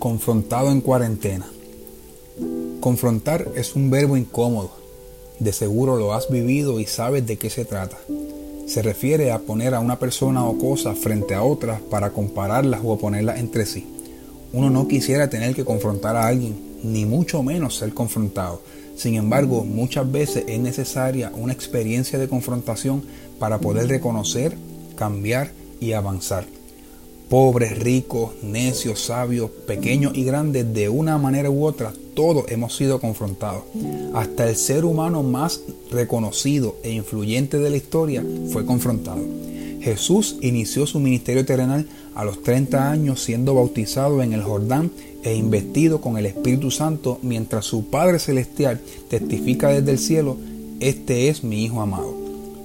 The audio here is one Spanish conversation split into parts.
Confrontado en cuarentena. Confrontar es un verbo incómodo. De seguro lo has vivido y sabes de qué se trata. Se refiere a poner a una persona o cosa frente a otras para compararlas o ponerlas entre sí. Uno no quisiera tener que confrontar a alguien, ni mucho menos ser confrontado. Sin embargo, muchas veces es necesaria una experiencia de confrontación para poder reconocer, cambiar y avanzar pobres, ricos, necios, sabios, pequeños y grandes, de una manera u otra, todos hemos sido confrontados. Hasta el ser humano más reconocido e influyente de la historia fue confrontado. Jesús inició su ministerio terrenal a los 30 años siendo bautizado en el Jordán e investido con el Espíritu Santo mientras su Padre Celestial testifica desde el cielo, este es mi Hijo amado.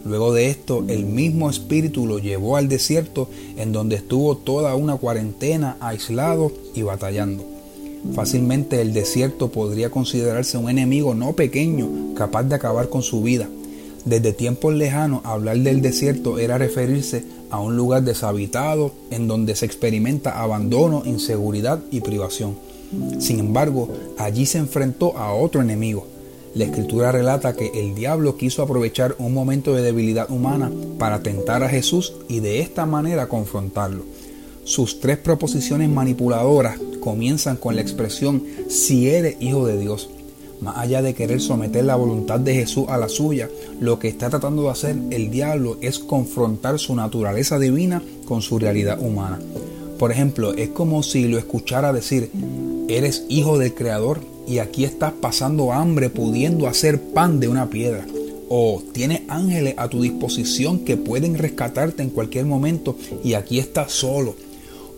Luego de esto, el mismo espíritu lo llevó al desierto, en donde estuvo toda una cuarentena aislado y batallando. Fácilmente el desierto podría considerarse un enemigo no pequeño, capaz de acabar con su vida. Desde tiempos lejanos, hablar del desierto era referirse a un lugar deshabitado en donde se experimenta abandono, inseguridad y privación. Sin embargo, allí se enfrentó a otro enemigo, la escritura relata que el diablo quiso aprovechar un momento de debilidad humana para tentar a Jesús y de esta manera confrontarlo. Sus tres proposiciones manipuladoras comienzan con la expresión si eres hijo de Dios. Más allá de querer someter la voluntad de Jesús a la suya, lo que está tratando de hacer el diablo es confrontar su naturaleza divina con su realidad humana. Por ejemplo, es como si lo escuchara decir, eres hijo del Creador y aquí estás pasando hambre pudiendo hacer pan de una piedra. O tienes ángeles a tu disposición que pueden rescatarte en cualquier momento y aquí estás solo.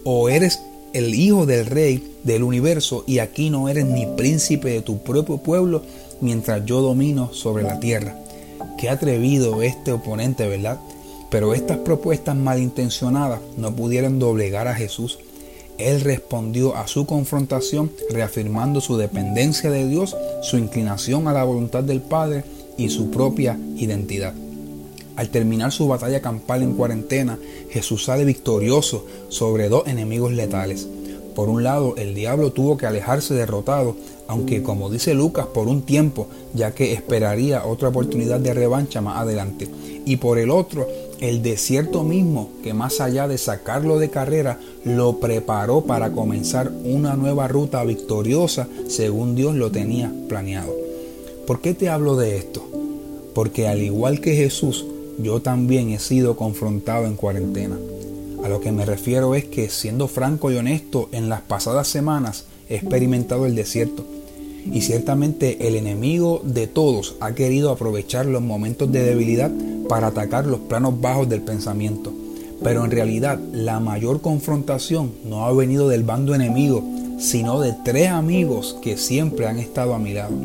O eres el hijo del rey del universo y aquí no eres ni príncipe de tu propio pueblo mientras yo domino sobre la tierra. Qué atrevido este oponente, ¿verdad? Pero estas propuestas malintencionadas no pudieron doblegar a Jesús él respondió a su confrontación reafirmando su dependencia de Dios, su inclinación a la voluntad del Padre y su propia identidad. Al terminar su batalla campal en cuarentena, Jesús sale victorioso sobre dos enemigos letales. Por un lado, el diablo tuvo que alejarse derrotado, aunque como dice Lucas, por un tiempo, ya que esperaría otra oportunidad de revancha más adelante. Y por el otro, el desierto mismo, que más allá de sacarlo de carrera, lo preparó para comenzar una nueva ruta victoriosa según Dios lo tenía planeado. ¿Por qué te hablo de esto? Porque al igual que Jesús, yo también he sido confrontado en cuarentena. A lo que me refiero es que, siendo franco y honesto, en las pasadas semanas he experimentado el desierto. Y ciertamente el enemigo de todos ha querido aprovechar los momentos de debilidad para atacar los planos bajos del pensamiento. Pero en realidad la mayor confrontación no ha venido del bando enemigo, sino de tres amigos que siempre han estado a mi lado.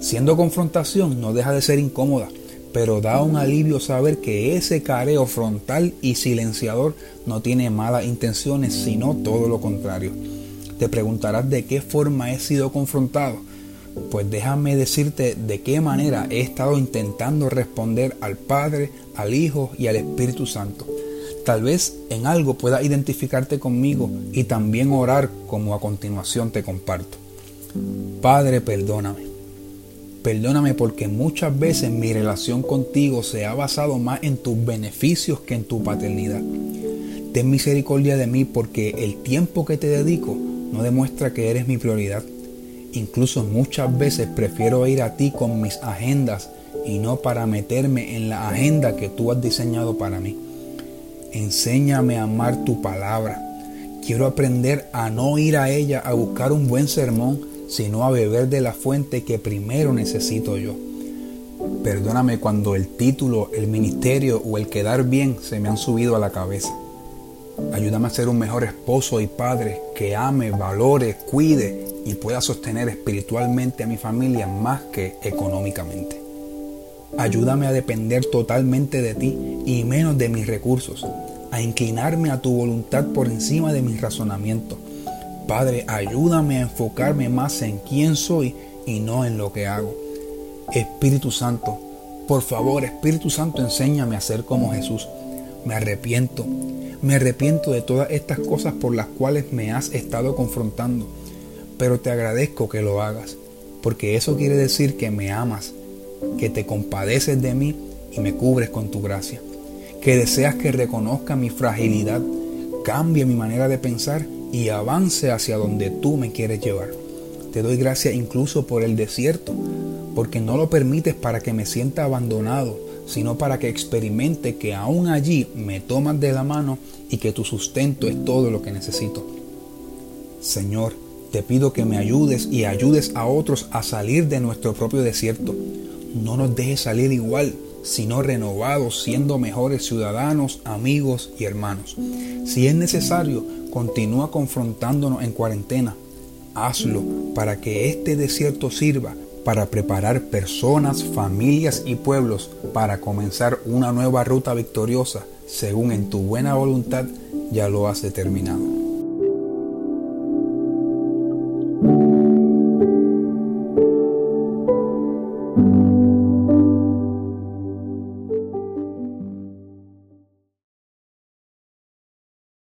Siendo confrontación no deja de ser incómoda, pero da un alivio saber que ese careo frontal y silenciador no tiene malas intenciones, sino todo lo contrario. Te preguntarás de qué forma he sido confrontado. Pues déjame decirte de qué manera he estado intentando responder al Padre, al Hijo y al Espíritu Santo. Tal vez en algo puedas identificarte conmigo y también orar como a continuación te comparto. Padre, perdóname. Perdóname porque muchas veces mi relación contigo se ha basado más en tus beneficios que en tu paternidad. Ten misericordia de mí porque el tiempo que te dedico no demuestra que eres mi prioridad. Incluso muchas veces prefiero ir a ti con mis agendas y no para meterme en la agenda que tú has diseñado para mí. Enséñame a amar tu palabra. Quiero aprender a no ir a ella a buscar un buen sermón, sino a beber de la fuente que primero necesito yo. Perdóname cuando el título, el ministerio o el quedar bien se me han subido a la cabeza. Ayúdame a ser un mejor esposo y padre que ame, valore, cuide y pueda sostener espiritualmente a mi familia más que económicamente. Ayúdame a depender totalmente de ti y menos de mis recursos, a inclinarme a tu voluntad por encima de mis razonamientos. Padre, ayúdame a enfocarme más en quién soy y no en lo que hago. Espíritu Santo, por favor, Espíritu Santo, enséñame a ser como Jesús. Me arrepiento, me arrepiento de todas estas cosas por las cuales me has estado confrontando. pero te agradezco que lo hagas, porque eso quiere decir que me amas, que te compadeces de mí y me cubres con tu gracia, que deseas que reconozca mi fragilidad, cambie mi manera de pensar y avance hacia donde tú me quieres llevar. Te doy gracias incluso por el desierto, porque no lo permites para que me sienta abandonado, sino para que experimente que aún allí me tomas de la mano y que tu sustento es todo lo que necesito. Señor, te pido que me ayudes y ayudes a otros a salir de nuestro propio desierto. No nos dejes salir igual, sino renovados, siendo mejores ciudadanos, amigos y hermanos. Si es necesario, continúa confrontándonos en cuarentena. Hazlo para que este desierto sirva para preparar personas, familias y pueblos para comenzar una nueva ruta victoriosa, según en tu buena voluntad ya lo has determinado.